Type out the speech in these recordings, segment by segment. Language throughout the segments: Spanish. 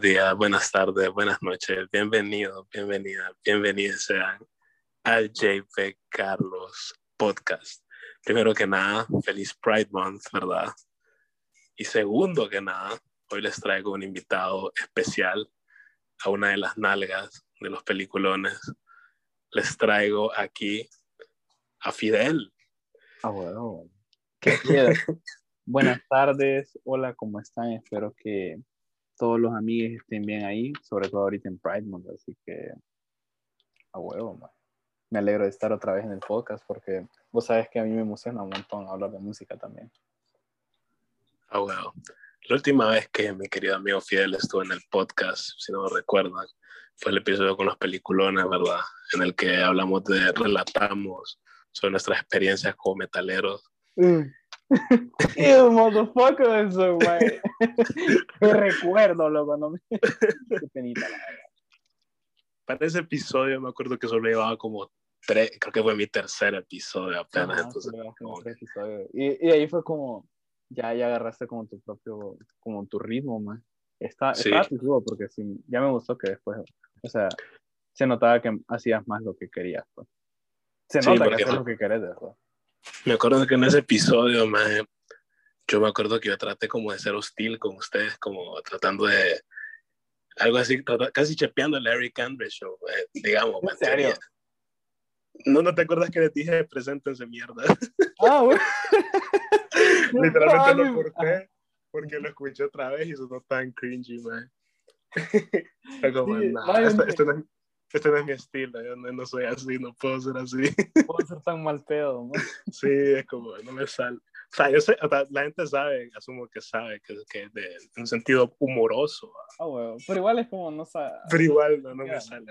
días, buenas tardes, buenas noches, bienvenidos, bienvenidas, bienvenidos sean al JP Carlos Podcast. Primero que nada, feliz Pride Month, ¿verdad? Y segundo que nada, hoy les traigo un invitado especial a una de las nalgas de los peliculones. Les traigo aquí a Fidel. Ah, bueno. Qué Buenas tardes, hola, ¿cómo están? Espero que todos los amigos estén bien ahí, sobre todo ahorita en Pride Month, así que a huevo, me alegro de estar otra vez en el podcast porque vos sabes que a mí me emociona un montón hablar de música también. A huevo. La última vez que mi querido amigo Fidel estuvo en el podcast, si no me recuerdan, fue el episodio con los peliculones, ¿verdad? En el que hablamos de, relatamos sobre nuestras experiencias como metaleros. Mm. Ew, motherfucker, eso, güey. Qué recuerdo, loco. No me... Qué penita, la verdad. Para ese episodio me acuerdo que solo llevaba como tres, creo que fue mi tercer episodio apenas. entonces, como... y, y, ahí fue como, ya, ya agarraste como tu propio, como tu ritmo, man. Está, sí. Estaba porque sí, ya me gustó que después, o sea, se notaba que hacías más lo que querías, pues. Se nota que haces lo que querés, ¿verdad? Me acuerdo que en ese episodio, man, yo me acuerdo que yo traté como de ser hostil con ustedes, como tratando de algo así, casi chepeando el Larry Cambridge Show, eh, digamos. ¿En serio? No, no te acuerdas que le dije preséntense mierda. Ah, bueno. Literalmente lo corté porque lo escuché otra vez y eso no tan cringy, man. como, sí, esto, esto, no este no es mi estilo, yo no, soy así, no puedo ser así. No puedo ser tan mal pedo, ¿no? Sí, es como, no me sale. O sea, yo sé, o sea, la gente sabe, asumo que sabe, que, que es de, un sentido humoroso. Ah, bueno, pero igual es como, no sabe. Pero igual no, no me sale.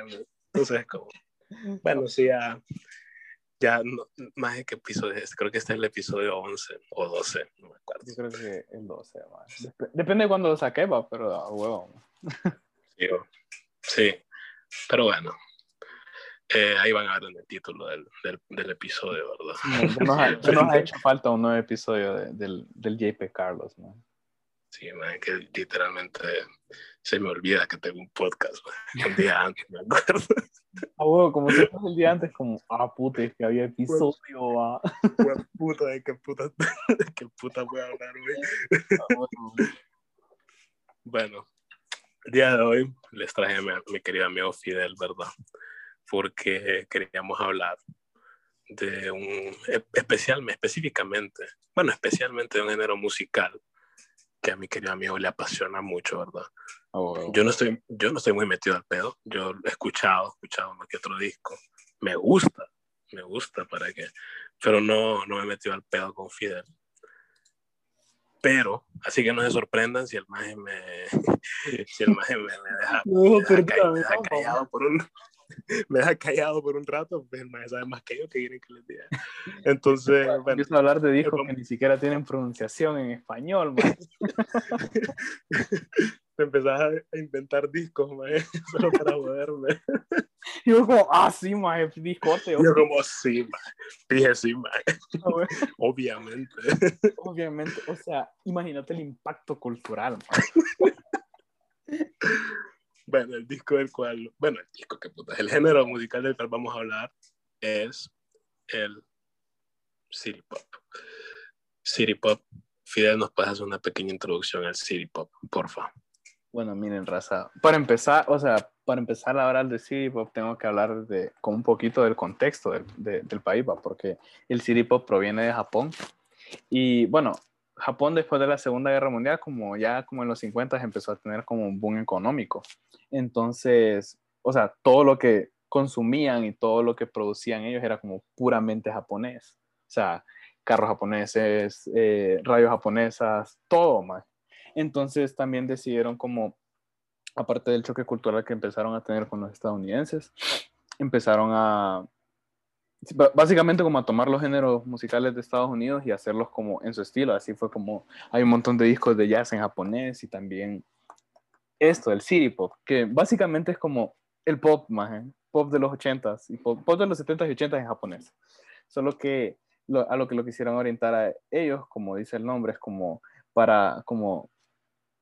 Entonces es como, bueno, sí, ya, ya no, más de qué episodio es, creo que este es el episodio 11 o 12, no me acuerdo. Yo creo que el 12, más. Depende de cuándo lo saqué, va, pero a huevo. Sí, sí. Pero bueno, eh, ahí van a ver en el título del, del, del episodio, ¿verdad? No, nos, ha, nos, ha, hecho falta un nuevo episodio de, del, del JP Carlos, ¿no? Sí, man, que literalmente se me olvida que tengo un podcast, man. un día antes, me acuerdo. Ah, bueno, como si el día antes, como, ah, puta, es que había episodio, va. puta, de qué puta, de qué puta voy a hablar, güey. Ah, bueno. bueno, el día de hoy les traje a mi, querido amigo Fidel, ¿verdad? Porque queríamos hablar de un, e, especial, específicamente, bueno, especialmente de un género musical que a mi querido amigo le apasiona mucho, ¿verdad? Oh, yo, no estoy, yo no estoy muy metido al pedo, yo he escuchado, he escuchado uno que otro disco, me gusta, me gusta para que, pero no, no me he metido al pedo con Fidel. Pero, así que no se sorprendan si el maje me, si el maje me, deja, me, deja, callado por un, me deja callado por un rato, pues el maje sabe más que yo que quieren que les diga. Entonces, bueno. Empiezo a hablar de discos que ni siquiera tienen pronunciación en español, man. Te empezás a inventar discos, maje, solo para joderme. Y yo como, ah, sí, maje, discote. Yo como, sí, maje. Dije sí, maje. Obviamente. Obviamente, o sea, imagínate el impacto cultural, Bueno, el disco del cual, bueno, el disco que puta, el género musical del cual vamos a hablar es el City Pop. City Pop. Fidel, ¿nos puedes hacer una pequeña introducción al City Pop, porfa? Bueno, miren, raza. Para empezar, o sea, para empezar a hablar de City Pop, tengo que hablar de, con un poquito del contexto del, del país, porque el City Pop proviene de Japón. Y bueno, Japón después de la Segunda Guerra Mundial, como ya como en los 50 empezó a tener como un boom económico. Entonces, o sea, todo lo que consumían y todo lo que producían ellos era como puramente japonés. O sea, carros japoneses, eh, radios japonesas, todo más. Entonces también decidieron como, aparte del choque cultural que empezaron a tener con los estadounidenses, empezaron a, básicamente como a tomar los géneros musicales de Estados Unidos y hacerlos como en su estilo. Así fue como, hay un montón de discos de jazz en japonés y también esto, el city pop, que básicamente es como el pop más, pop de los 80s y pop, de los 70s y 80s en japonés. Solo que a lo que lo quisieron orientar a ellos, como dice el nombre, es como para como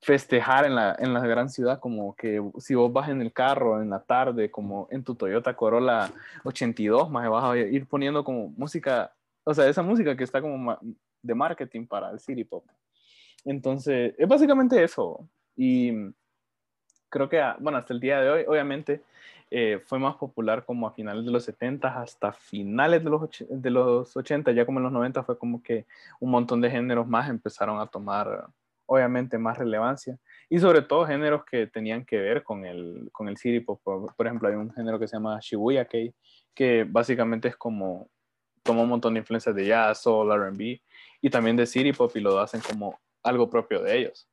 festejar en la, en la gran ciudad, como que si vos vas en el carro en la tarde, como en tu Toyota Corolla 82, más vas a ir poniendo como música, o sea, esa música que está como de marketing para el city pop. Entonces, es básicamente eso. Y creo que, ah, bueno, hasta el día de hoy, obviamente, eh, fue más popular como a finales de los 70 hasta finales de los, de los 80, ya como en los 90 fue como que un montón de géneros más empezaron a tomar obviamente más relevancia y sobre todo géneros que tenían que ver con el, con el city pop. Por, ejemplo, hay un género que se llama Shibuya Kei, que básicamente es como, toma un montón de influencias de jazz, soul, R&B y también de city pop y lo hacen como algo propio de ellos.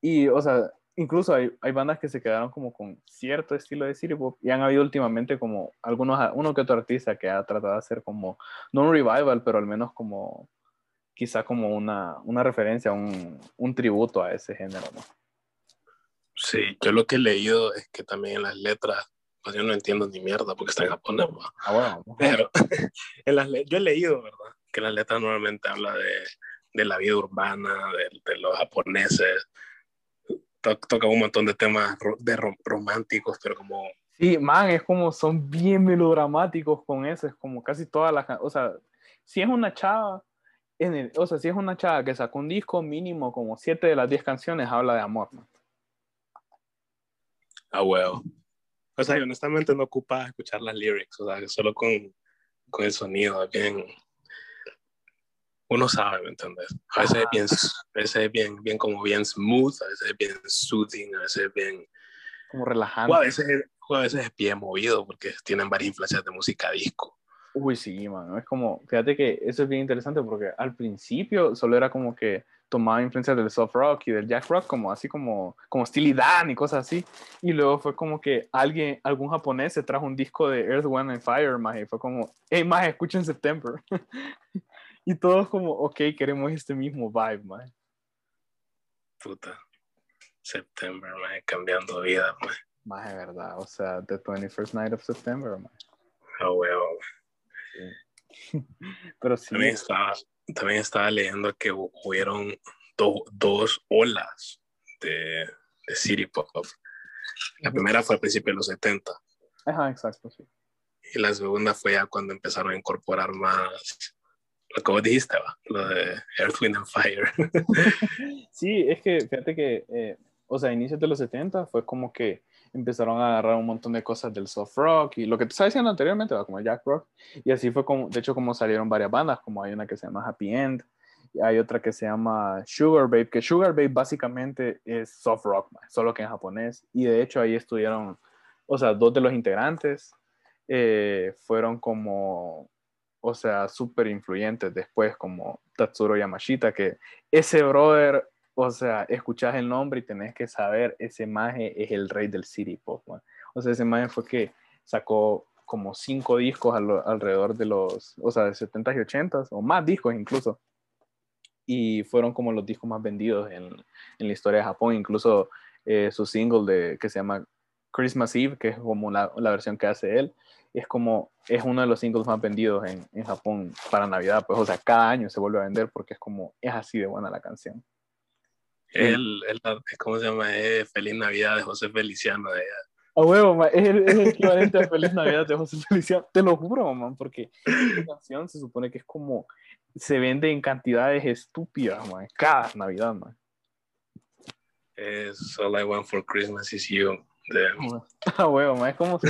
Y, o sea, incluso hay, hay bandas que se quedaron como con cierto estilo de city pop y han habido últimamente como algunos, uno que otro artista que ha tratado de hacer como, no un revival, pero al menos como quizá como una, una referencia, un, un, tributo a ese género, ¿no? Sí, yo lo que he leído es que también en las letras, pues yo no entiendo ni mierda porque está en japonés, ah, bueno. pero en las yo he leído, ¿verdad? Que las letras normalmente habla de, de la vida urbana, de, de los japoneses, toca un montón de temas de románticos, pero como... Sí, man, es como, son bien melodramáticos con eso, es como casi todas las, o sea, si es una chava, o sea, si es una chava que sacó un disco mínimo, como siete de las diez canciones habla de amor. Ah, huevo. O sea, honestamente no ocupa escuchar las lyrics, o sea, solo con, con el sonido, bien. Uno sabe, ¿me entiendes? A veces, es bien, a veces es bien, bien, como bien smooth, a veces es bien soothing, a veces es bien. Como relajante. O a veces, o a veces es bien movido porque tienen varias influencias de música disco. Uy, sí, mano. Es como, fíjate que eso es bien interesante porque al principio solo era como que tomaba influencias del soft rock y del jack rock, como así como, como Steely Dan y cosas así. Y luego fue como que alguien, algún japonés se trajo un disco de Earth, Wind and Fire, más y fue como, hey, más escuchen September. y todos como, ok, queremos este mismo vibe, más. Puta. September, más cambiando vida, más. Más de verdad, o sea, The 21st Night of September, más. Oh, well. Pero sí. También estaba, también estaba leyendo que hubieron dos olas de, de City Pop. La primera fue a principios de los 70. Ajá, exacto, sí. Y la segunda fue ya cuando empezaron a incorporar más lo que vos dijiste, ¿va? lo de Earth, Wind and Fire. sí, es que fíjate que, eh, o sea, a inicios de los 70 fue como que empezaron a agarrar un montón de cosas del soft rock y lo que tú estabas diciendo anteriormente, como Jack Rock. Y así fue como, de hecho, como salieron varias bandas, como hay una que se llama Happy End, y hay otra que se llama Sugar Babe, que Sugar Babe básicamente es soft rock, solo que en japonés. Y de hecho ahí estuvieron, o sea, dos de los integrantes eh, fueron como, o sea, súper influyentes después, como Tatsuro Yamashita, que ese brother o sea, escuchas el nombre y tenés que saber, ese maje es el rey del city pop, O sea, ese maje fue que sacó como cinco discos alrededor de los, o sea, de 70s y 80s, o más discos incluso. Y fueron como los discos más vendidos en, en la historia de Japón. Incluso eh, su single de, que se llama Christmas Eve, que es como la, la, versión que hace él, es como, es uno de los singles más vendidos en, en Japón para Navidad. Pues, o sea, cada año se vuelve a vender porque es como, es así de buena la canción. El, el, ¿Cómo se llama? Feliz Navidad de José Feliciano de A huevo, es, el, es, el, equivalente a Feliz Navidad de José Feliciano. Te lo juro, man, porque esta canción se supone que es como. Se vende en cantidades estúpidas, man, cada Navidad, man. Es All I Want for Christmas is You. De... A huevo, man, es como se.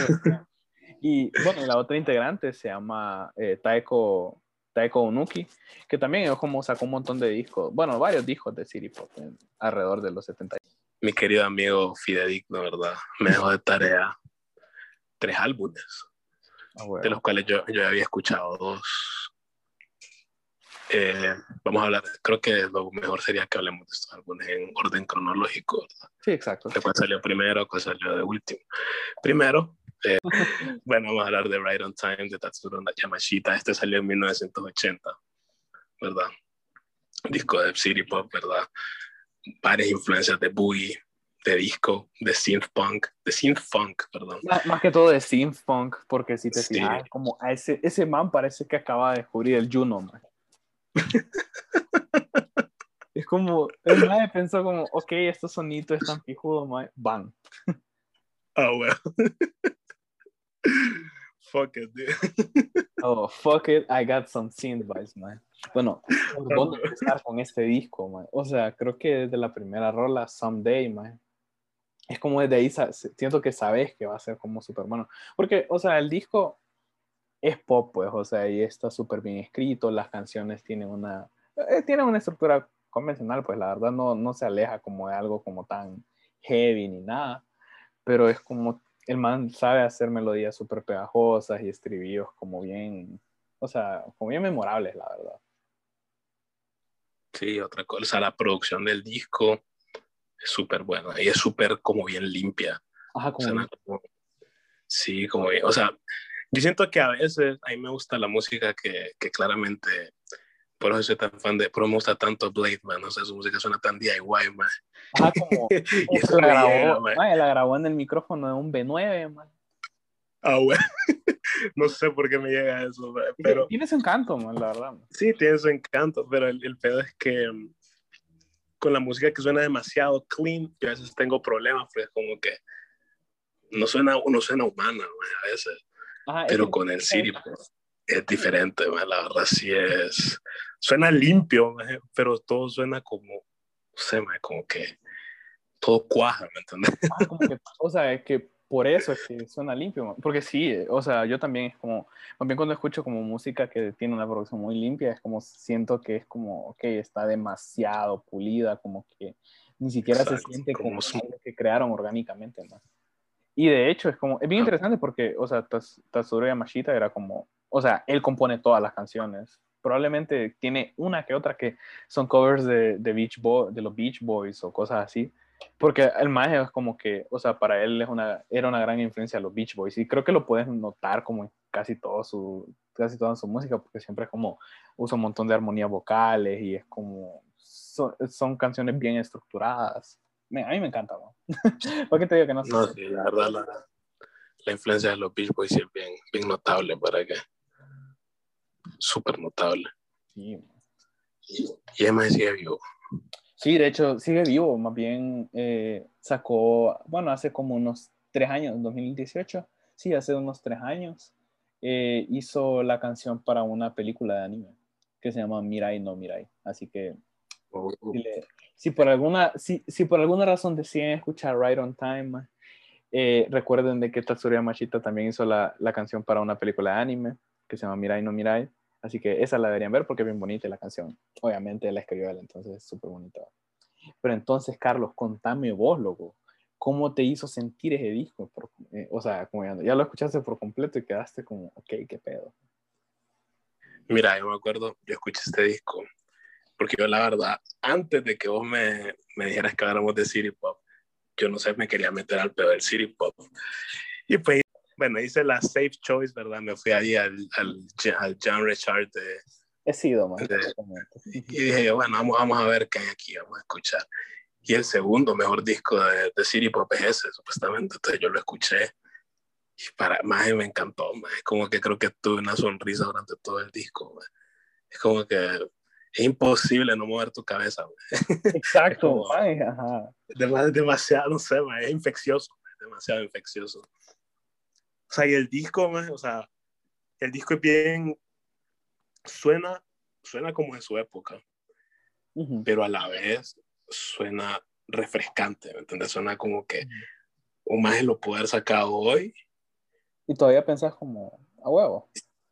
y bueno, la otra integrante se llama eh, Taeko Taeko Unuki, que también es como sacó un montón de discos, bueno, varios discos de City Pop alrededor de los 70. Mi querido amigo Fidedigno, ¿verdad? Me dejó de tarea tres álbumes, ah, de los cuales yo, yo había escuchado dos. Eh, vamos a hablar, creo que lo mejor sería que hablemos de estos álbumes en orden cronológico, ¿verdad? Sí, exacto. De cuál salió primero, cuál salió de último. Primero, eh, bueno, vamos a hablar de Right on Time de Tatsuro Yamashita. Este salió en 1980, ¿verdad? disco de City Pop, ¿verdad? Varias influencias de boogie, de disco, de synth punk, de synth funk, perdón. Más, que todo de synth punk, porque si te fijas, como a ese, ese man parece que acaba de descubrir el Juno, man. Es como, el mae pensó como, ok, estos sonitos están fijudos, mae. Bang. Ah, well. fuck it, dude. Oh, fuck it, I got some synth vibes, man. Bueno, ¿por dónde empezar con este disco, man? O sea, creo que desde la primera rola, Someday, man. Es como desde ahí, siento que sabes que va a ser como súper bueno. Porque, o sea, el disco es pop, pues, o sea, y está súper bien escrito, las canciones tienen una, eh, tienen una estructura convencional, pues la verdad no, no se aleja como de algo como tan heavy ni nada, pero es como el man sabe hacer melodías súper pegajosas y estribillos como bien, o sea, como bien memorables, la verdad. Sí, otra cosa, la producción del disco es súper buena y es súper como bien limpia. Ajá, como, sí, como bien, o sea, yo siento que a veces a mí me gusta la música que, que claramente por eso soy tan fan de, por eso me gusta tanto Blade, man, o sea, su música suena tan DIY, man. Ajá, como, y eso la, grabó, man. la grabó en el micrófono de un B9, man. Ah, bueno. no sé por qué me llega eso, man, pero... Tiene su encanto, man, la verdad. Man. Sí, tiene su encanto, pero el, el pedo es que um, con la música que suena demasiado clean, yo a veces tengo problemas, porque es como que no suena, no suena humana, man, a veces. Ajá, pero con el Siri, pues, es diferente, man, la verdad sí es suena limpio, pero todo suena como, no sé, como que todo cuaja, ¿me entiendes? Ah, o sea, es que por eso es que suena limpio, porque sí, o sea, yo también es como, también cuando escucho como música que tiene una producción muy limpia, es como siento que es como, ok, está demasiado pulida, como que ni siquiera se siente como, algo que crearon orgánicamente, ¿no? Y de hecho es como, es bien interesante porque, o sea, Tatsuro Yamashita era como, o sea, él compone todas las canciones, probablemente tiene una que otra que son covers de, de, Beach Boy, de los Beach Boys o cosas así. Porque el maestro es como que, o sea, para él es una, era una gran influencia a los Beach Boys y creo que lo puedes notar como en casi, todo su, casi toda su música porque siempre es como usa un montón de armonías vocales y es como, son, canciones bien estructuradas. a mí me encanta, ¿no? ¿Por qué te digo que no? No, sí, la verdad, la, la, influencia de los Beach Boys es bien, bien notable para que súper notable. Sí. Y, y además sigue vivo. Sí, de hecho, sigue vivo. Más bien eh, sacó, bueno, hace como unos tres años, en 2018. Sí, hace unos tres años. Eh, hizo la canción para una película de anime que se llama Mirai no Mirai. Así que oh. si, le, si, por alguna, si, si, por alguna razón deciden escuchar Right on Time, eh, recuerden de que Tatsuya Machita también hizo la, la, canción para una película de anime que se llama Mirai no Mirai. Así que esa la deberían ver porque es bien bonita la canción. Obviamente la escribió él, entonces es súper bonita. Pero entonces, Carlos, contame vos, loco, ¿cómo te hizo sentir ese disco? Eh, o sea, como ya, ya, lo escuchaste por completo y quedaste como, ok, qué pedo. Mira, yo me acuerdo, yo escuché este disco, porque yo la verdad, antes de que vos me, me dijeras que habláramos de City Pop, yo no sé, me quería meter al pedo del City Pop. Y pues bueno, hice la safe choice, ¿verdad? Me fui ahí al, al, al John Richard de... He sido, man. y dije, bueno, vamos, vamos a ver qué hay aquí, vamos a escuchar. Y el segundo mejor disco de, de City Pop es ese, supuestamente. Entonces yo lo escuché y para más me encantó, man. Es como que creo que tuve una sonrisa durante todo el disco, man. Es como que es imposible no mover tu cabeza, man. Exacto, como, Ay, ajá. demasiado, no sé, man. es infeccioso, es demasiado infeccioso. O sea, y el disco, o sea, el disco es bien, suena, suena como de su época, pero a la vez suena refrescante, ¿me entiendes? Suena como que un más lo puede haber sacado hoy. Y todavía pensás como a huevo.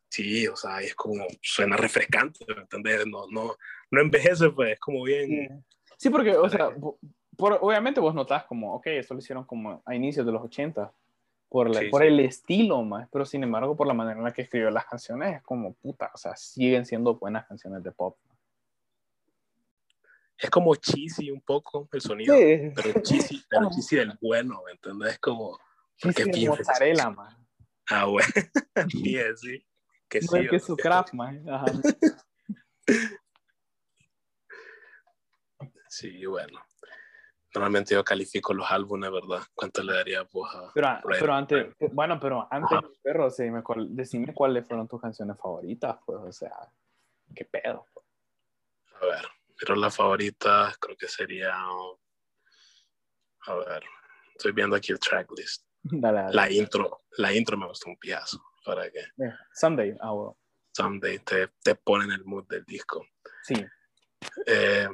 Sí, o sea, es como, suena refrescante, ¿me entiendes? No, no, no envejece, pues, es como bien... Sí, porque, o sea, por, obviamente vos notás como, ok, esto lo hicieron como a inicios de los 80, por, por el estilo más, pero sin embargo por la manera en la que escribió las canciones es como puta, o sea, siguen siendo buenas canciones de pop. Es como cheesy un poco el sonido, pero cheesy, pero cheesy del bueno, ¿me entiendes? Es como... Cheesy de mozzarella, man. Ah, bueno, sí, sí. Que no es que su craft, man. Ajá. Sí, bueno normalmente yo califico los álbumes, ¿verdad? ¿Cuánto le daría vos a Pero, pero antes, bueno, pero antes, perro, decime cuáles fueron tus canciones favoritas, pues, o sea, qué pedo. A ver, Mi rola favorita creo que sería. A ver, estoy viendo aquí el tracklist. Dale, dale. La intro, la intro me gustó un piazo. ¿Para qué? Yeah, Someday. Ah, bueno. Someday te, te pone en el mood del disco. Sí. Eh,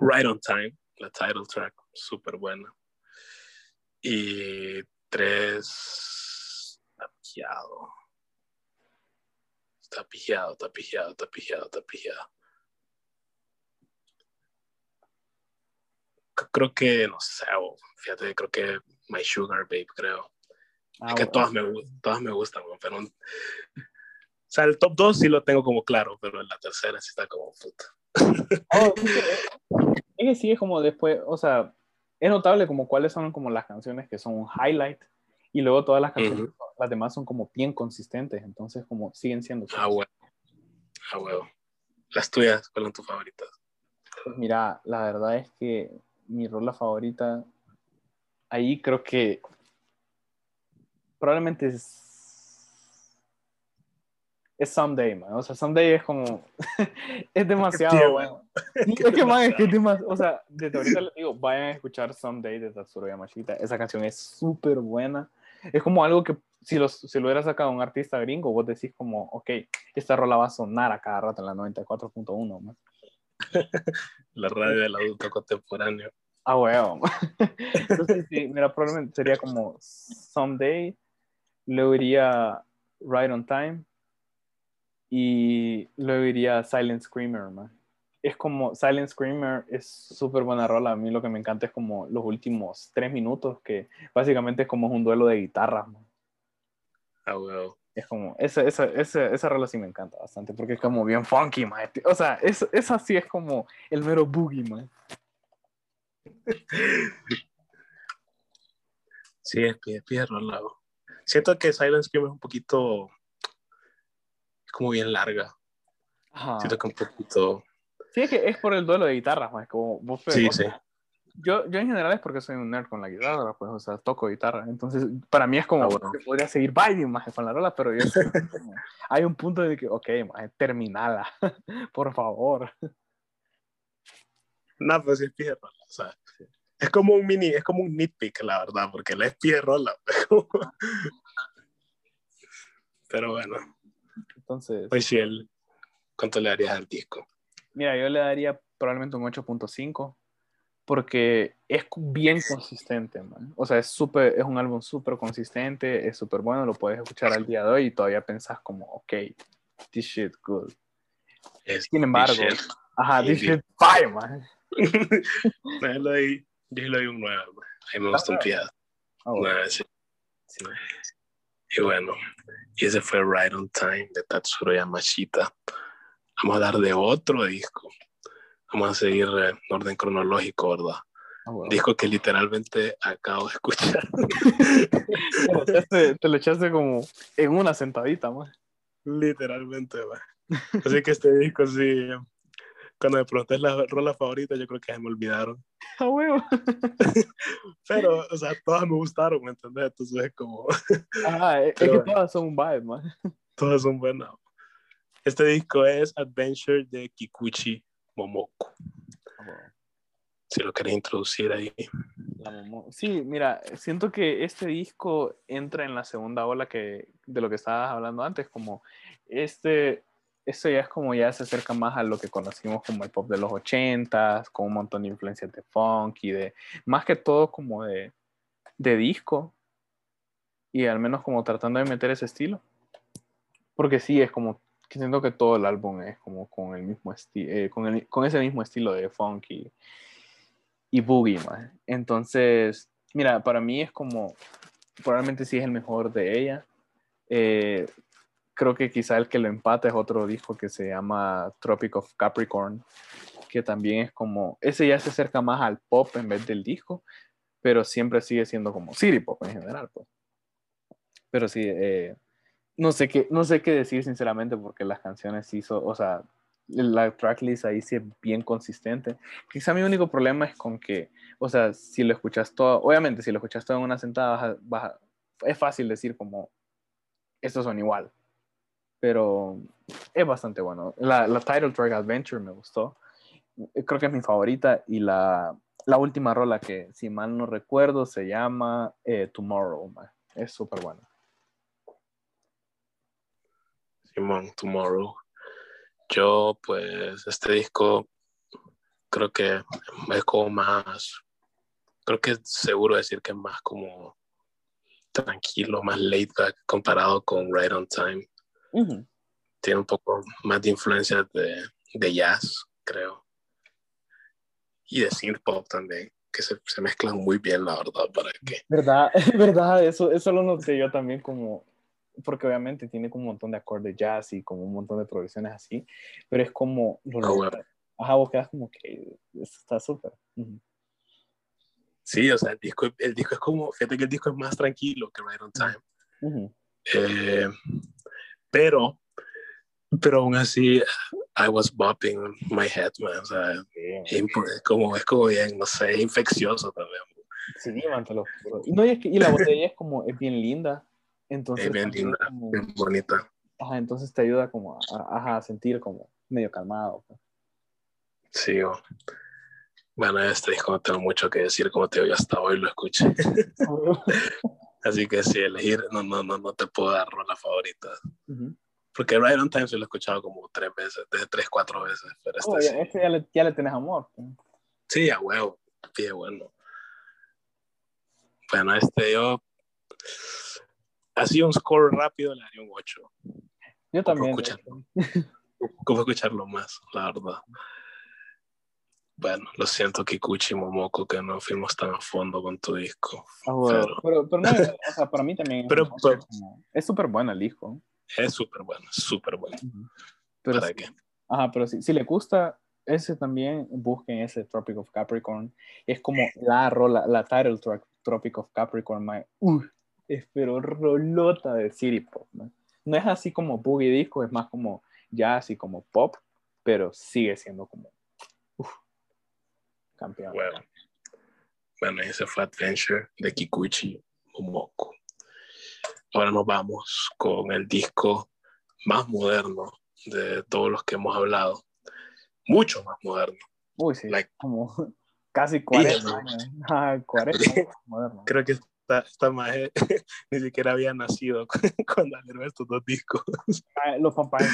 right on Time, la title track, súper buena. Y tres. Está pijado. Está pijado, está pijado, está pijado, está pijado. C- Creo que, no sé, fíjate, creo que My Sugar Babe, creo. Ah, es que bueno. todas me, todas me gustan, pero. O sea, el top 2 sí lo tengo como claro, pero en la tercera sí está como puta. Oh, es, que, es que sí, es como después, o sea, es notable como cuáles son como las canciones que son un highlight y luego todas las canciones, las demás son como bien consistentes, entonces como siguen siendo. Ah, huevo. Ah, huevo. Las tuyas, ¿cuáles son tus favoritas? Pues mira, la verdad es que mi rola favorita, ahí creo que probablemente es, es Someday, man. O sea, Someday es como, es demasiado bueno. Es que, man, es que es demasiado, o sea, desde ahorita les digo, vayan a escuchar Someday de Tatsuro Yamashita. Esa canción es súper buena. Es como algo que si, los, si lo hubiera sacado un artista gringo, vos decís como, ok, esta rola va a sonar a cada rato en la 94.1, man. La radio del adulto contemporáneo. Ah, huevo. Entonces, sí, mira, probablemente sería como Someday, luego iría Right on Time y luego iría Silent Screamer, man. Es como Silent Screamer es súper buena rola. A mí lo que me encanta es como los últimos tres minutos, que básicamente es como un duelo de guitarras, man. Ah, huevo. Es como, esa, esa, esa, esa rola sí me encanta bastante, porque es como bien funky, man. O sea, es, esa sí es como el mero boogie, man. Sí, es pie, pie rolado. Siento que Silent Scream es un poquito. Como bien larga. Ajá. Siento que un poquito. Sí, es que es por el duelo de guitarras, más como vos Sí, sí. Yo, yo en general es porque soy un nerd con la guitarra, pues, o sea, toco guitarra. Entonces, para mí es como, Ah, bueno. que podría seguir vibing más con la rola, pero yo hay un punto de que, ok, más terminala, por favor. No, sí es pie rola. O sea, es como un mini, es como un nitpick, la verdad, porque la es pie rola. Pero bueno, Entonces, pues sí, el, ¿cuánto le darías al disco? mira, yo le daría probablemente un 8.5 porque es bien consistente, man. O sea, es súper, es un álbum súper consistente, es súper bueno, lo puedes escuchar al día de hoy y todavía pensás como, ok, this shit good. Es, Sin embargo, shit. ajá, this shit fire, man. No, yo le doy, yo le doy un 9. A mí me gusta un pie. Ah, bueno, Nueve, sí. sí. Y bueno, y ese fue Right on Time de Tatsuro Yamashita. Vamos a hablar de otro disco. Vamos a seguir en orden cronológico, ¿verdad? Ah, bueno. Disco que literalmente acabo de escuchar. Te lo echaste- te lo echaste como en una sentadita, man. literalmente, va. Así que este disco sí. Cuando me pregunté la rola favorita, yo creo que se me olvidaron. A huevo. Pero, o sea, todas me gustaron, ¿me entendés? Entonces es como, Ajá, es, es Pero que bueno. todas son un vibe, man. todas son buenas. Este disco es Adventure de Kikuchi Momoko. Si lo querés introducir ahí. Sí, mira, siento que este disco entra en la segunda ola que, de lo que estabas hablando antes, como este, esto ya es como ya se acerca más a lo que conocimos como el pop de los ochentas, con un montón de influencias de funk y de, más que todo como de, de disco, y al menos como tratando de meter ese estilo, porque sí, es como, que siento que todo el álbum es como con el mismo estilo, con, el- con ese mismo estilo de funk y, y boogie, man. Entonces, mira, para mí es como, probablemente sí es el mejor de ella. Eh, creo que quizá el que lo empata es otro disco que se llama Tropic of Capricorn, que también es como, ese ya se acerca más al pop en vez del disco, pero siempre sigue siendo como city pop en general, pues. Pero sí, eh, no sé qué, no sé qué decir sinceramente porque las canciones hizo, o sea, la tracklist ahí sí es bien consistente. Quizá mi único problema es con que, o sea, si lo escuchas todo, obviamente si lo escuchas todo en una sentada, vas es fácil decir como, estos son igual, pero es bastante bueno. La, la title track Adventure me gustó creo que es mi favorita y la, la última rola que, si mal no recuerdo, se llama eh, Tomorrow. Es súper buena. Simón, Tomorrow. Yo, pues, este disco creo que es como más, creo que es seguro decir que es más como tranquilo, más laid back comparado con Right on Time. Tiene un poco más de influencia de, de jazz, creo. Y de synth pop también, que se, se, mezclan muy bien, la verdad, para que... ¿Verdad? verdad, eso, eso lo noté yo también como... Porque obviamente tiene como un montón de acordes jazz y como un montón de progresiones así, pero es como... Lo ah, Ajá, vos quedas como que está súper. Sí, o sea, el disco, el disco es como, fíjate que el disco es más tranquilo que Right on Time. eh, pero, pero aún así, I was bopping my head, man. O sea, es como, es como bien, no sé, infeccioso también. Sí, man, te lo Y, no, y, es que, y la botella es como, es bien linda. Entonces, es bien linda, bien bonita. Ajá, entonces te ayuda como a, a sentir como medio calmado. Pues. Sí, bueno, este disco no tengo mucho que decir, como te digo, hasta hoy lo escuché. Así que si elegir, no, no, no, no te puedo dar rola favorita. Porque Right on Time se lo he escuchado como tres veces, desde tres, cuatro veces. Pero este, oh, ya, este ya, le, ya, le, tenés amor. Sí, a huevo. Sí, bueno. Bueno, este yo. Así un score rápido le haría un 8. Yo también. Escucharlo, como escucharlo más, la verdad. Bueno, lo siento, Kikuchi Momoko, que no fuimos tan a fondo con tu disco. Ah, bueno. pero, pero, no, o sea, para mí también pero, es súper bueno el disco. Es súper bueno, súper bueno. pero ¿Para qué? Ajá, pero si, si le gusta ese también, busquen ese Tropic of Capricorn. Es como la rola, la title track Tropic of Capricorn, my, uh, es pero rolota de city pop. ¿no? no es así como boogie disco, es más como jazz y como pop, pero sigue siendo como campeón. Bueno, bueno, ese fue Adventure de Kikuchi Momoko. Ahora nos vamos con el disco más moderno de todos los que hemos hablado. Mucho más moderno. Uy, sí. como casi 40 años. 40 moderno. Creo que esta, esta maje ni siquiera había nacido cuando salieron estos dos discos. Los papás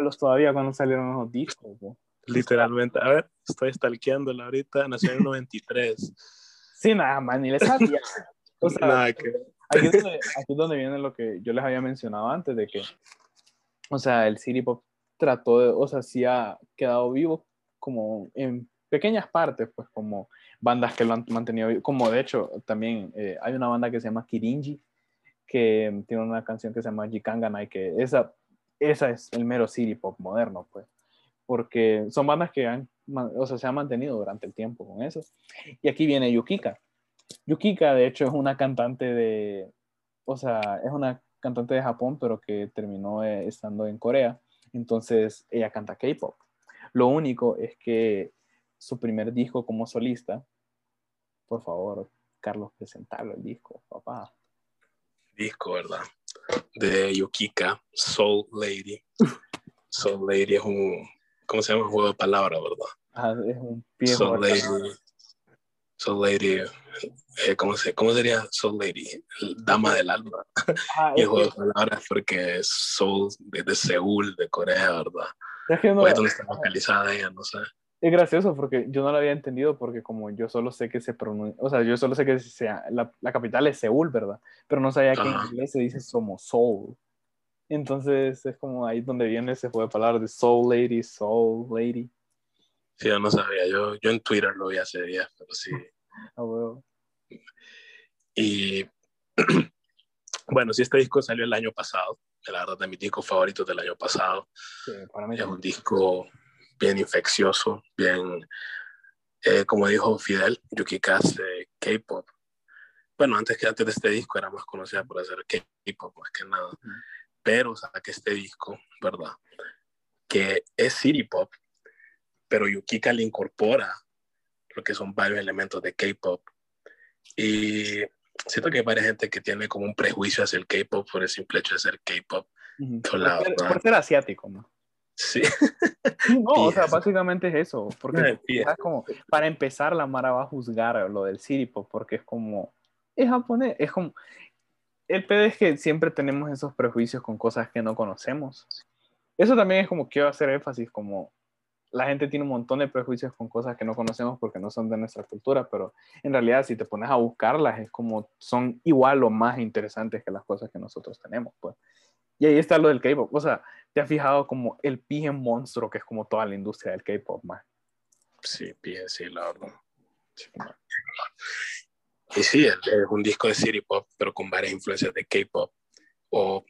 los todavía cuando salieron los discos. Literalmente. A ver, estoy stalkeándola ahorita. Nació en el 93. Sí, nada más, ni le sabía. O sea, nada que... aquí, es donde, aquí es donde viene lo que yo les había mencionado antes, de que, o sea, el City Pop trató de, o sea, sí ha quedado vivo como en pequeñas partes, pues como bandas que lo han mantenido vivo, como de hecho también eh, hay una banda que se llama Kirinji, que tiene una canción que se llama Jikanganai, que esa, esa es el mero City Pop moderno, pues porque son bandas que han, o sea, se han mantenido durante el tiempo con eso. Y aquí viene Yukika. Yukika, de hecho, es una cantante de, o sea, es una cantante de Japón, pero que terminó eh, estando en Corea. Entonces, ella canta K-pop. Lo único es que su primer disco como solista, por favor, Carlos, presentarlo el disco, papá. Disco, ¿verdad? De Yukika, Soul Lady. Soul Lady es un, ¿cómo se llama? Un juego de palabras, ¿verdad? Ah, es un pie Soul Lady. Soul Lady. Eh, ¿cómo, se, ¿Cómo sería Soul Lady? Dama del alma. Ah, y el juego de palabras porque es Soul de, de, Seúl, de Corea, ¿verdad? Es que no, ¿Dónde está localizada ella? No sé. Es gracioso porque yo no lo había entendido porque como yo solo sé que se pronuncia, o sea, yo solo sé que sea, la, la capital es Seúl, ¿verdad? Pero no sabía que en inglés se dice como Seoul. Entonces es como ahí donde viene ese juego de palabras de Soul Lady, Soul Lady. Sí, yo no sabía. Yo, yo en Twitter lo vi hace días, pero sí. Ah, bueno. Y bueno, sí, este disco salió el año pasado. La verdad, de mis discos favoritos del año pasado. Sí, para mí es un disco bien infeccioso, bien, eh, como dijo Fidel, Yuki de K-pop. Bueno, antes que antes de este disco era más conocida por hacer K-pop, más que nada pero saque este disco, ¿verdad? Que es City Pop, pero Yukika le incorpora lo que son varios elementos de K-Pop. Y siento que hay varias gente que tiene como un prejuicio hacia el K-Pop por el simple hecho de ser K-Pop. por, ser, asiático, ¿no? Sí. No, o sea, básicamente es eso. Porque es como, para empezar, la Mara va a juzgar lo del City Pop porque es como, es japonés, es como, el pedo es que siempre tenemos esos prejuicios con cosas que no conocemos. Eso también es como quiero hacer énfasis, como la gente tiene un montón de prejuicios con cosas que no conocemos porque no son de nuestra cultura, pero en realidad si te pones a buscarlas es como son igual o más interesantes que las cosas que nosotros tenemos, pues. Y ahí está lo del K-pop, o sea, te has fijado como el pije monstruo que es como toda la industria del K-pop, más. Sí, pies, sí, la verdad. Y sí, es un disco de city pop, pero con varias influencias de K-pop. O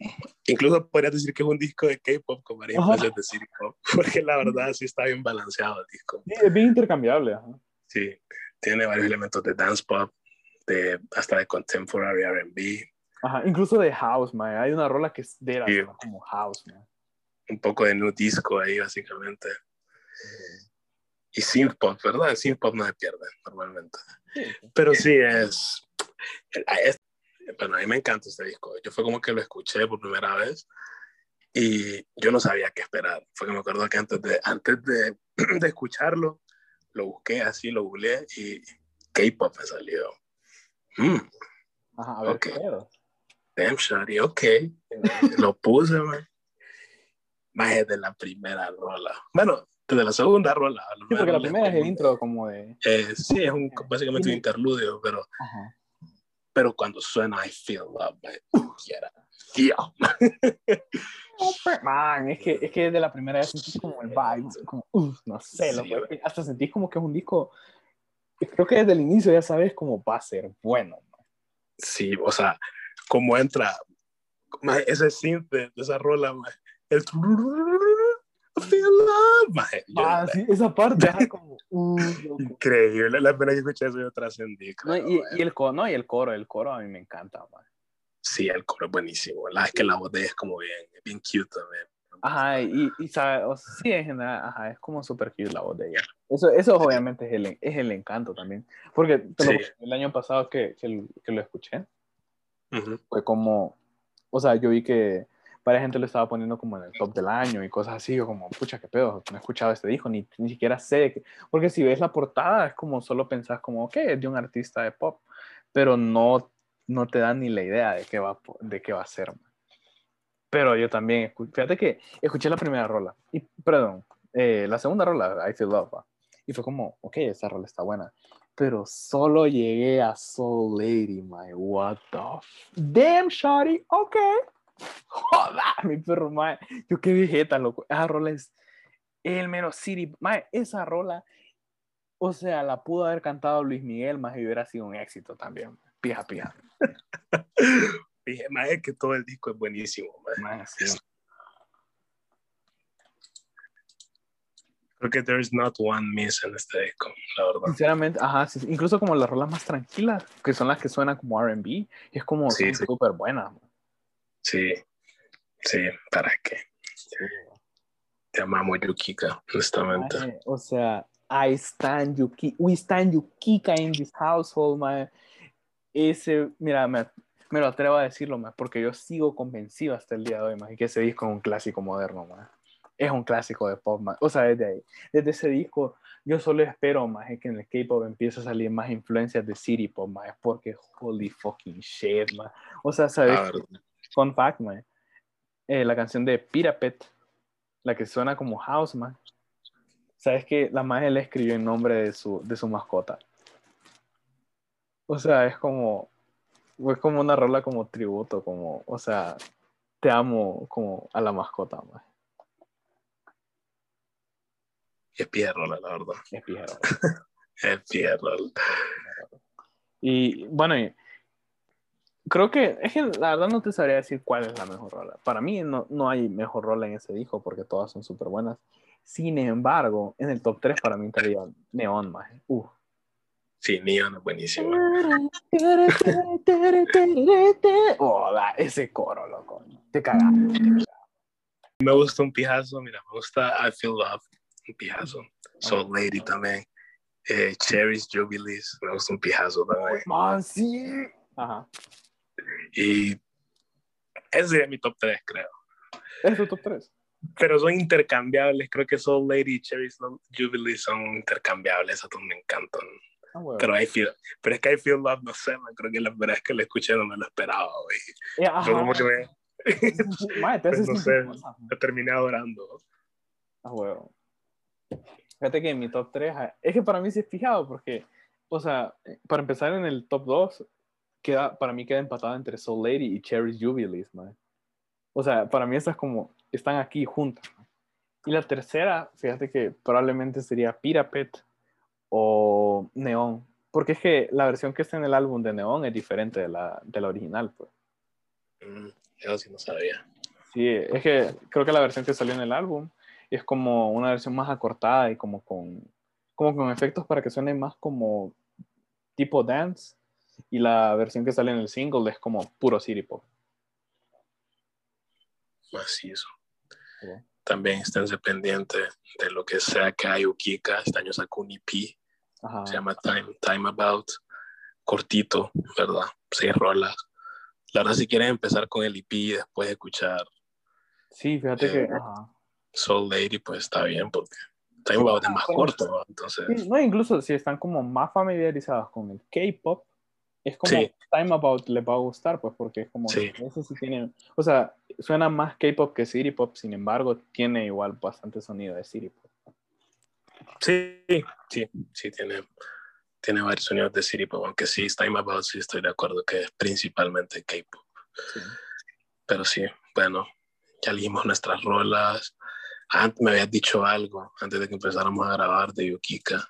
incluso podrías decir que es un disco de K-pop con varias Ajá. influencias de city pop, porque la verdad sí está bien balanceado el disco. Sí, es bien intercambiable. ajá. Sí, tiene varios elementos de dance pop, de, hasta de contemporary RB, Ajá, incluso de house, man. Hay una rola que es de la Sí. como house, man. un poco de new disco ahí, básicamente. Y synth pop, ¿verdad? El synth pop no se pierde normalmente. Sí. Pero sí es, es- Bueno, a mí me encanta este disco. Yo fue como que lo escuché por primera vez y yo no sabía qué esperar. Fue que me acuerdo que antes de, antes de, de escucharlo, lo busqué así, lo googleé y K-pop me salió. Mm, Ajá, a ver Ok. qué pedo. damn shawty, ok. lo puse, man. Más desde la primera rola. Bueno, desde la segunda rola. Sí, porque la primera es el intro como de... Eh, sí, es un, básicamente un interludio, pero, Ajá. pero cuando suena I Feel Love, man, uh, yeah, yeah. Man, es que, es que de la primera vez sentís como el vibe, como, uf, no sé, Sí, güey. hasta sentís como que es un disco, creo que desde el inicio ya sabes cómo va a ser bueno. man. Sí, o sea, como entra ma, ese synth de, de esa rola, el I Feel Love, Ah, sí, esa parte, ajá, como, uh, increíble, la pena que escuché eso yo trascendí. No, creo, y, y el coro, no, y el coro, el coro a mí me encanta, man. Sí, el coro es buenísimo, la es que la voz de ella es como bien, bien cute también. Ajá, y, y sabe, o sea, sí, en general, ajá, es como super cute la voz de ella. Eso, eso obviamente es el, es el encanto también. Porque te lo- Sí. el año pasado que, que, que lo escuché, Ujú. fue como, o sea, yo vi que varias gente lo estaba poniendo como en el top del año y cosas así, yo como, pucha, qué pedo, no he escuchado este disco, ni, ni siquiera sé, qué- porque si ves la portada es como solo pensás como, ok, es de un artista de pop, pero no, no te dan ni la idea de qué va, de qué va a ser. Pero yo también, fíjate que escuché la primera rola, y, perdón, eh, la segunda rola, I Feel Love, va, y fue como, ok, esa rola está buena, pero solo llegué a Soul Lady, my, what the f- damn, shawty, ok. Joda, mi perro, mae. Yo qué vegeta, loco. Esa rola es el menos City. Mae, esa rola, o sea, la pudo haber cantado Luis Miguel, más y hubiera sido un éxito también. Pija, pija. Dije, ma, es que todo el disco es buenísimo, ma. Mae, sí. Creo que there's not one miss en este disco, la verdad. Sinceramente, ajá, sí, incluso como las rolas más tranquilas, que son las que suenan como RB, es como Sí, son sí. súper buenas. mae. Sí, sí, ¿para qué? Te amamos, Yukika, honestamente. O sea, I stand Yuki, we stand Yukika in this household, mae. Ese, mira, me, me lo atrevo a decirlo, mae, porque yo sigo convencido hasta el día de hoy, mae, que ese disco es un clásico moderno, mae. Es un clásico de pop, mae. O sea, desde ahí, desde ese disco, yo solo espero, mae, que en el K-pop empiece a salir más influencias de city pop, mae, porque holy fucking shit, mae. O sea, ¿sabes? Fun fact, mae. Eh, la canción de Pirapet, la que suena como House, man. ¿Sabes que La madre le escribió en nombre de su, de su mascota? O sea, es como. Es como una rola como tributo, como. O sea, te amo como a la mascota, man. Es pierrola, la verdad. Es pijero. Es pierrola. Y bueno, y creo que es que la verdad no te sabría decir cuál es la mejor rola. Para mí no, no hay mejor rola en ese disco porque todas son súper buenas. Sin embargo, en el top 3 para mí estaría Neon, más. Uf. Sí, Neon es buenísimo. Oh, ese coro, loco. Te cagaste. Me gusta un pijazo, mira, me gusta I Feel Love, un pijazo. Soul Lady también. Eh, Cherries Jubilees, me gusta un pijazo también. Man, sí. Ajá. Y ese sería mi top 3, creo. ¿Es tu top 3? pero son intercambiables. Creo que Soul Lady y Cherry Jubilee son intercambiables. Esos dos me encantan. Ah, pero, I feel, pero es que I Feel Love, no sé, man, creo que la verdad es que lo escuché no me lo esperaba, güey. Yeah, como que me... pues, no sé, lo terminé adorando. Ah, huevo. Fíjate que en mi top 3, ah, es que para mí sí es fijado, porque, o sea, para empezar en el top 2, queda, para mí queda empatado entre Soul Lady y Cherry's Jubilees, man. O sea, para mí estas como, están aquí juntas. Y la tercera, fíjate que probablemente sería Pirapet o Neon. Porque es que la versión que está en el álbum de Neon es diferente de la, de la original, pues. Mm, yo sí no sabía. Sí, es que creo que la versión que salió en el álbum es como una versión más acortada y como con, como con efectos para que suene más como tipo dance. Y la versión que sale en el single es como puro city pop. Macizo. También esténse pendientes de lo que sea que hay Ukika. Este año sacó un EP. Se llama Time, Time About. Cortito, ¿verdad? Seis rolas. La verdad, si quieren empezar con el EP y después escuchar. Sí, fíjate que. Eh, Soul Lady, pues está bien, porque Time About es más corto, Entonces. no, incluso si están como más familiarizados con el K-pop, es como Time About les va a gustar, pues, porque es como, sí. sí tiene, o sea, suena más K-pop que City Pop, sin embargo, tiene igual bastante sonido de City Pop. Sí, sí, sí, tiene, tiene varios sonidos de City Pop, aunque sí, Time About sí estoy de acuerdo que es principalmente K-pop. Pero sí, bueno, ya leímos nuestras rolas. Antes me habías dicho algo, antes de que empezáramos a grabar de Yukika,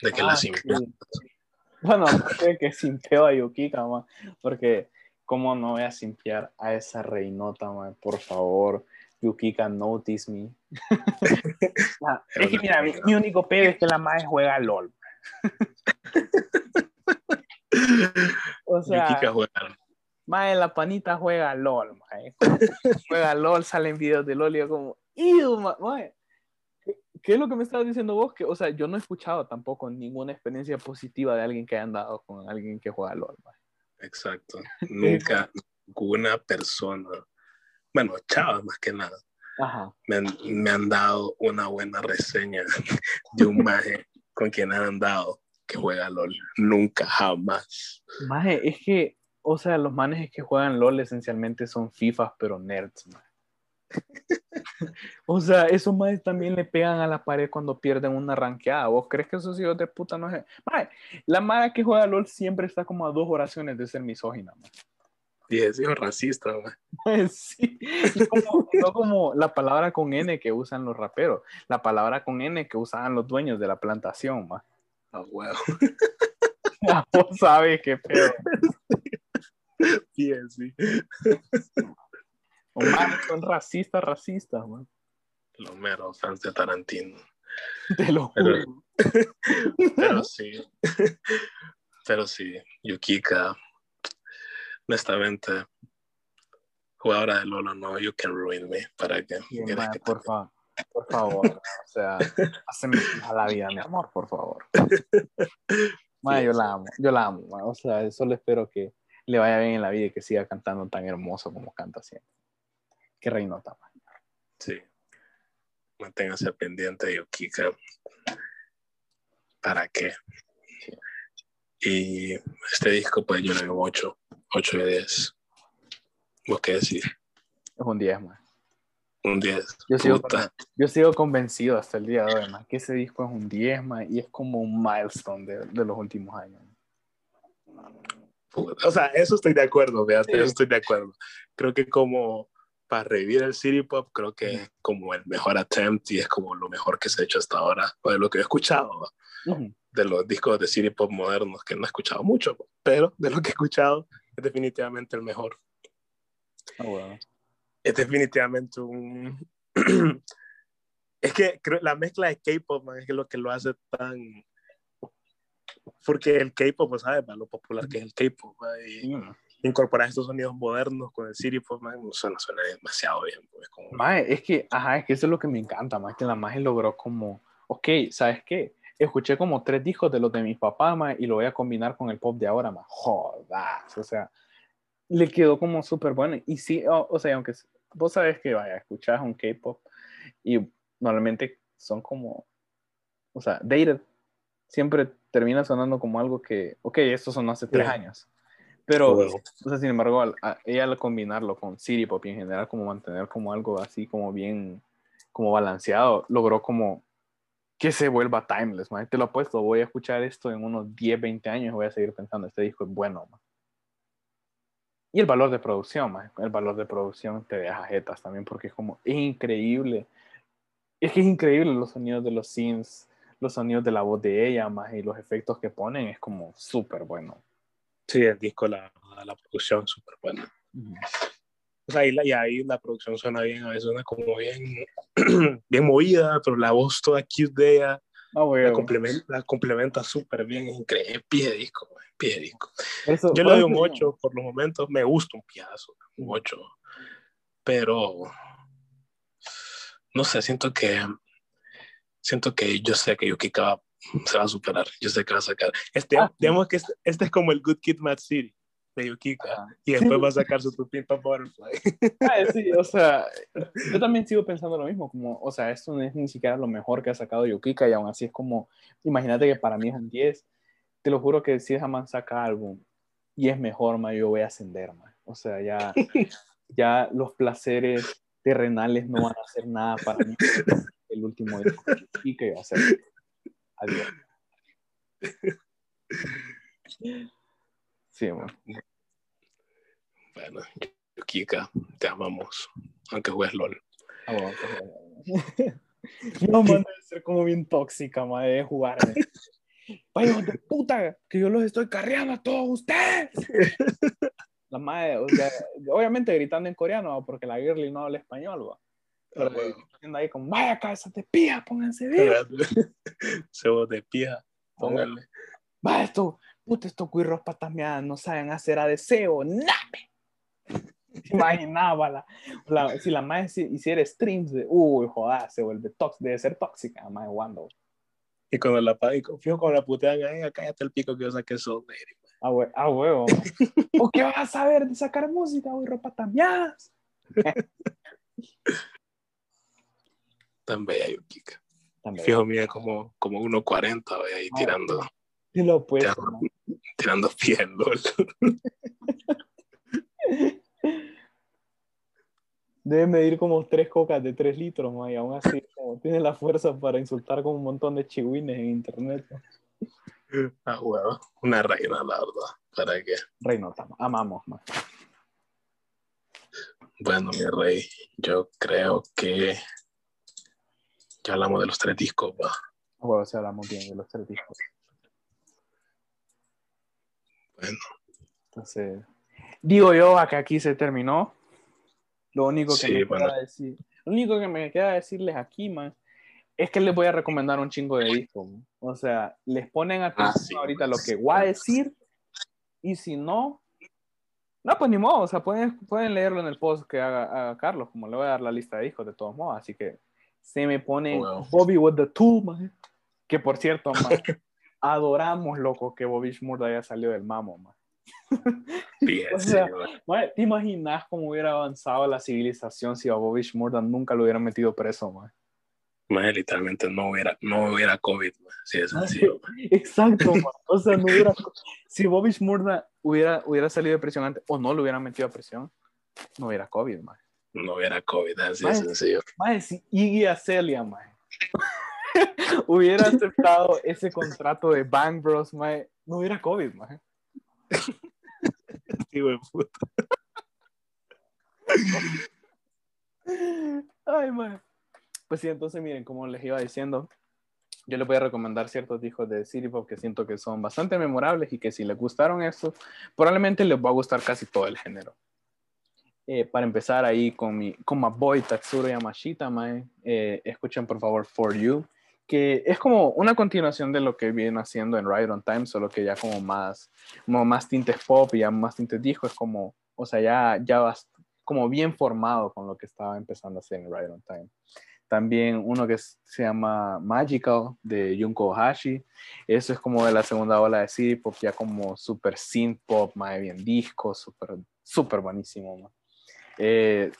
de que las ah, bueno, aparte que simpeo a Yukika, man, porque cómo no voy a simpear a esa reinota, man, por favor. Yukika, notice me. Ah, es que mira, mi, único pedo es que la madre juega LOL. o sea, Yukika juega. Mae, la panita juega LOL, mae. Juega LOL, salen videos de LOL y yo como, ¡Ew, mae! ¿Qué es lo que me estabas diciendo vos? Que, o sea, yo no he escuchado tampoco ninguna experiencia positiva de alguien que haya andado con alguien que juega LOL. Exacto. Nunca ninguna persona, bueno, chavas más que nada, Me, han, me, han, dado una buena reseña de un maje con quien han andado que juega LOL. Nunca, jamás. Maje, es que, o sea, los manes que juegan LOL esencialmente son FIFAs, pero nerds, maje. o sea, esos más también le pegan a la pared cuando pierden una ranqueada. ¿Vos crees que esos hijos de puta no es? la madre que juega LOL siempre está como a dos oraciones de ser misógina. Y es hijo racista, sí, como, no como la palabra con N que usan los raperos, la palabra con N que usaban los dueños de la plantación, man. Ah, huevo. Vos sabes qué pedo. Sí, sí. O más son racistas, racistas, man. Los meros fans de Tarantino. Te lo juro. Pero, sí. Pero sí, Yukika, honestamente, jugadora de Lolo, no, you can ruin me. ¿Para que, por favor, por favor. o sea, hazme a la vida, mi amor, por favor. yo la amo, yo la amo. O sea, solo espero que le vaya bien en la vida y que siga cantando tan hermoso como canta siempre. Qué reinota, Sí. Manténgase pendiente, Yukika. ¿Para qué? Y este disco, pues yo le doy 8, 8 de 10. ¿Vos qué decís? Es un 10, man. Un 10. Yo sigo, yo sigo convencido hasta el día de hoy, man, que ese disco es un 10, man, y es como un milestone de, de los últimos años. O sea, eso estoy de acuerdo, fíjate, eso estoy de acuerdo. Creo que como para revivir el City Pop, creo que es como el mejor attempt y es como lo mejor que se ha hecho hasta ahora, o de lo que he escuchado, de los discos de City Pop modernos, que no he escuchado mucho, pero de lo que he escuchado es definitivamente el mejor. Oh, es definitivamente un... es que creo, la mezcla de K-Pop es lo que lo hace tan... Porque el K-Pop, ¿sabes? Lo popular que es el K-Pop. Y, incorporar estos sonidos modernos con el Siri, pues, man, suena, suena demasiado bien. Pues, como... es que, ajá, es que eso es lo que me encanta, más que la magia logró como, ok, ¿sabes qué? Escuché como tres discos de los de mis papás, más, y lo voy a combinar con el pop de ahora, más, jodas, o sea, le quedó como súper bueno. Y sí, o, sea, aunque vos sabes que, vaya, escuchas un K-pop y normalmente son como, o sea, dated. Siempre termina sonando como algo que, ok, esto sonó hace tres años. Pero, o sea, sin embargo, ella al combinarlo con City Pop y en general como mantener como algo así como bien, como balanceado, logró como que se vuelva timeless, man. Te lo apuesto, voy a escuchar esto en unos 10, 20 años y voy a seguir pensando, este disco es bueno, man. Y el valor de producción, man. el valor de producción te deja jetas también porque es como, es increíble. Es que es increíble los sonidos de los synths, los sonidos de la voz de ella, más y los efectos que ponen, es como súper bueno. Sí, el disco, la, la producción, súper buena. O sea, y, ahí la producción suena bien, a veces suena como bien, bien movida, pero la voz toda cute de ella ah, la, complementa, la complementa súper bien, es increíble, pie de disco, pie de disco. Yo le doy un 8 por los momentos, me gusta un piazo, un 8, pero no sé, siento que siento que yo sé que Yukika se va a superar, yo sé que va a sacar. Este, ah, digamos que este, este, es como el Good Kid Mad City de Yukika y después va a sacar su tu Pimpa Butterfly. Ah, sí, o sea, yo también sigo pensando lo mismo, como, o sea, esto no es ni siquiera lo mejor que ha sacado Yukika y aún así es como, imagínate que para mí es un 10, te lo juro que si esa man saca álbum y es mejor, ma, yo voy a ascender, ma. o sea, ya, ya los placeres terrenales no van a hacer nada para mí el último disco de Yukika iba a ser adiós. Sí, bueno. Bueno, Kika, te amamos, aunque juegues LOL. No, man, debe ser como bien tóxica, madre, de jugar. Vaya, de puta, que yo los estoy carreando a todos ustedes. La madre, o sea, obviamente gritando en coreano, porque la girly no habla español, va. Pero ah, ahí como, vaya cabeza de pija, pónganse bien. Se de pija, pónganle. Va esto, puta, estos cuirros patas no saben hacer a deseo, name. Imaginaba la, la, si la madre hiciera streams de, uy, joder, se vuelve tóxica, debe ser tóxica, madre Wando. Y cuando la y confío con la putean ahí, cállate el pico que yo saqué son Ah, hue ah, huevo. ¿O qué vas a saber de sacar música, güey, ropa tamiadas? Tan bella Yukika. Fijo, mía como, como 1.40, ahí ah, tirando. Lo pues, tirando piel, Debe medir como tres cocas de tres litros, y aún así tiene la fuerza para insultar con un montón de chihuines en internet. Ah, huevo. Una reina, la verdad. ¿Para qué? Reinota, amamos más. Bueno, mi rey, yo creo que ya hablamos de los tres discos, va. Bueno, sí hablamos bien de los tres discos. Bueno. Entonces, digo yo que aquí se terminó. Lo único que me queda decir, lo único que me queda decirles aquí, man, es que les voy a recomendar un chingo de discos. O sea, les ponen ah, atención ahorita lo que voy a decir y si no, no, pues ni modo, o sea, pueden, pueden leerlo en el post que haga, Carlos, como le voy a dar la lista de discos de todos modos, así que se me pone Bobby with the Tool, man, que por cierto, adoramos, loco, que Bobby Shmurda haya salido del mamo, man. Bien, o sea, ¿Te imaginas cómo hubiera avanzado la civilización si a Bobby Shmurda nunca lo hubieran metido preso, man? literalmente no hubiera, no hubiera COVID, si es sencillo. Exacto, o sea, no hubiera, si Bobby Shmurda hubiera, hubiera salido de prisión antes o no lo hubieran metido a prisión, no hubiera COVID, man. No hubiera COVID, así es sencillo. Mae, si Iggy Azalea, man, hubiera aceptado ese contrato de Bang Bros, mae, no hubiera COVID, man. Tío de puta. Ay, man. Pues sí, entonces miren, como les iba diciendo, yo les voy a recomendar ciertos discos de City Pop que siento que son bastante memorables y que si les gustaron estos, probablemente les va a gustar casi todo el género. Eh, para empezar ahí con mi, con my boy Tatsuro Yamashita, mae, eh, escuchen por favor For You, que es como una continuación de lo que viene haciendo en Ride on Time, solo que ya como más, como más tintes pop y ya más tintes disco, es como, o sea, ya, ya vas como bien formado con lo que estaba empezando a hacer en Ride on Time. También uno que se llama Magical de Junko Hashi. Eso es como de la segunda ola de City Pop, ya como super synth pop, más bien disco, súper super buenísimo. Eh,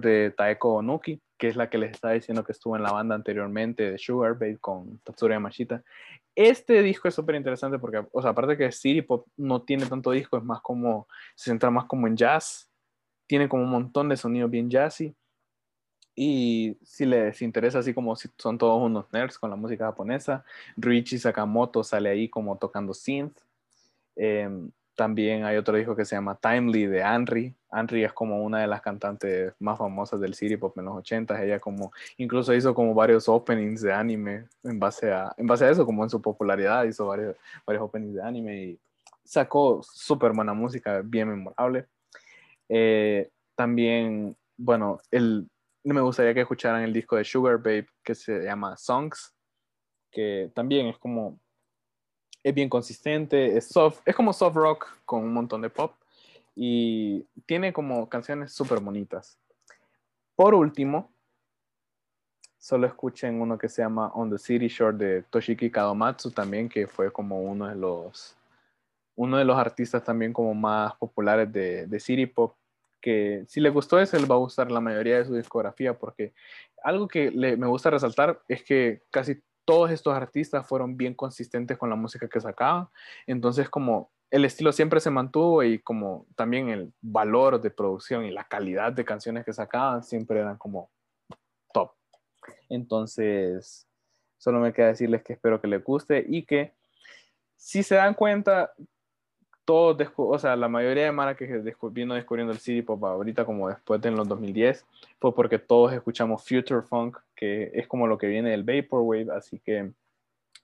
de Taeko Onuki, que es la que les estaba diciendo que estuvo en la banda anteriormente de Sugar Babe con Tatsuya Yamashita. Este disco es súper interesante porque, o sea, aparte que City Pop no tiene tanto disco, es más como, se centra más como en jazz, tiene como un montón de sonidos bien jazzy. Y si les interesa, así como son todos unos nerds con la música japonesa, Ruichi Sakamoto sale ahí como tocando synth. Em, también hay otro disco que se llama Timely de Anri. Anri es como una de las cantantes más famosas del city pop en los 80 Ella como incluso hizo como varios openings de anime en base a, en base a eso, como en su popularidad hizo varios, varios openings de anime y sacó súper buena música, bien memorable. Eh, también, bueno, el, me gustaría que escucharan el disco de Sugar Babe que se llama Songs, que también es como es bien consistente, es soft, es como soft rock con un montón de pop y tiene como canciones súper bonitas. Por último, solo escuchen uno que se llama On the City Shore de Toshiki Kadomatsu también, que fue como uno de los uno de los artistas también como más populares de, de City Pop, que si le gustó ese, le va a gustar la mayoría de su discografía, porque algo que me gusta resaltar es que casi todos estos artistas fueron bien consistentes con la música que sacaban. Entonces, como el estilo siempre se mantuvo y como también el valor de producción y la calidad de canciones que sacaban siempre eran como top. Entonces, solo me queda decirles que espero que les guste y que si se dan cuenta, todos, o sea, la mayoría de Mara que vino descubriendo el city pop ahorita como después de los 2010 fue porque todos escuchamos Future Funk, que es como lo que viene del Vaporwave, así que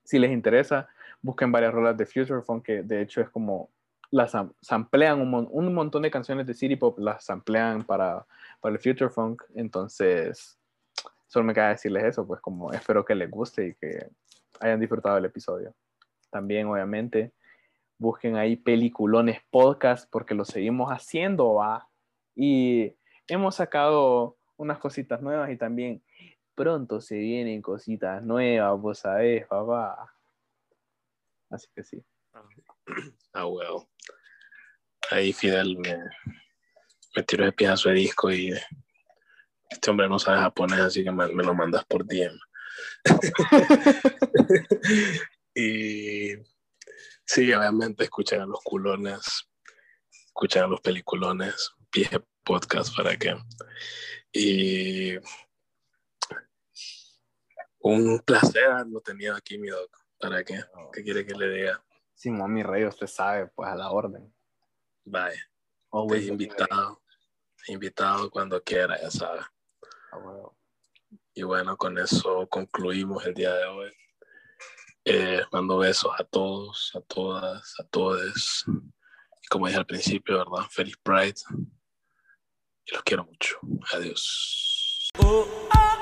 si les interesa, busquen varias rolas de Future Funk, que de hecho es como las samplean un, un montón de canciones de city pop, las samplean para, para el Future Funk, entonces solo me queda decirles eso, pues como espero que les guste y que hayan disfrutado el episodio. También, obviamente, busquen ahí peliculones podcast porque lo seguimos haciendo, va. Y hemos sacado unas cositas nuevas y también pronto se vienen cositas nuevas, vos sabés, papá. Así que sí. Ah, well. Ahí Fidel me, me tiró el pedazo de disco y este hombre no sabe japonés, así que me, me lo mandas por DM. y Sí, obviamente escuchan a los culones, escuchan a los peliculones, pie podcast para que. Y un placer haberlo tenido aquí, mi doc. ¿Para qué? ¿Qué quiere que le diga? Sí, mi rey, usted sabe, pues a la orden. Vaya. invitado. Invitado cuando quiera, ya sabe. Y bueno, con eso concluimos el día de hoy. Eh, mando besos a todos, a todas, a todos. Como dije al principio, ¿verdad? Feliz Pride. Y los quiero mucho. Adiós. Oh, oh.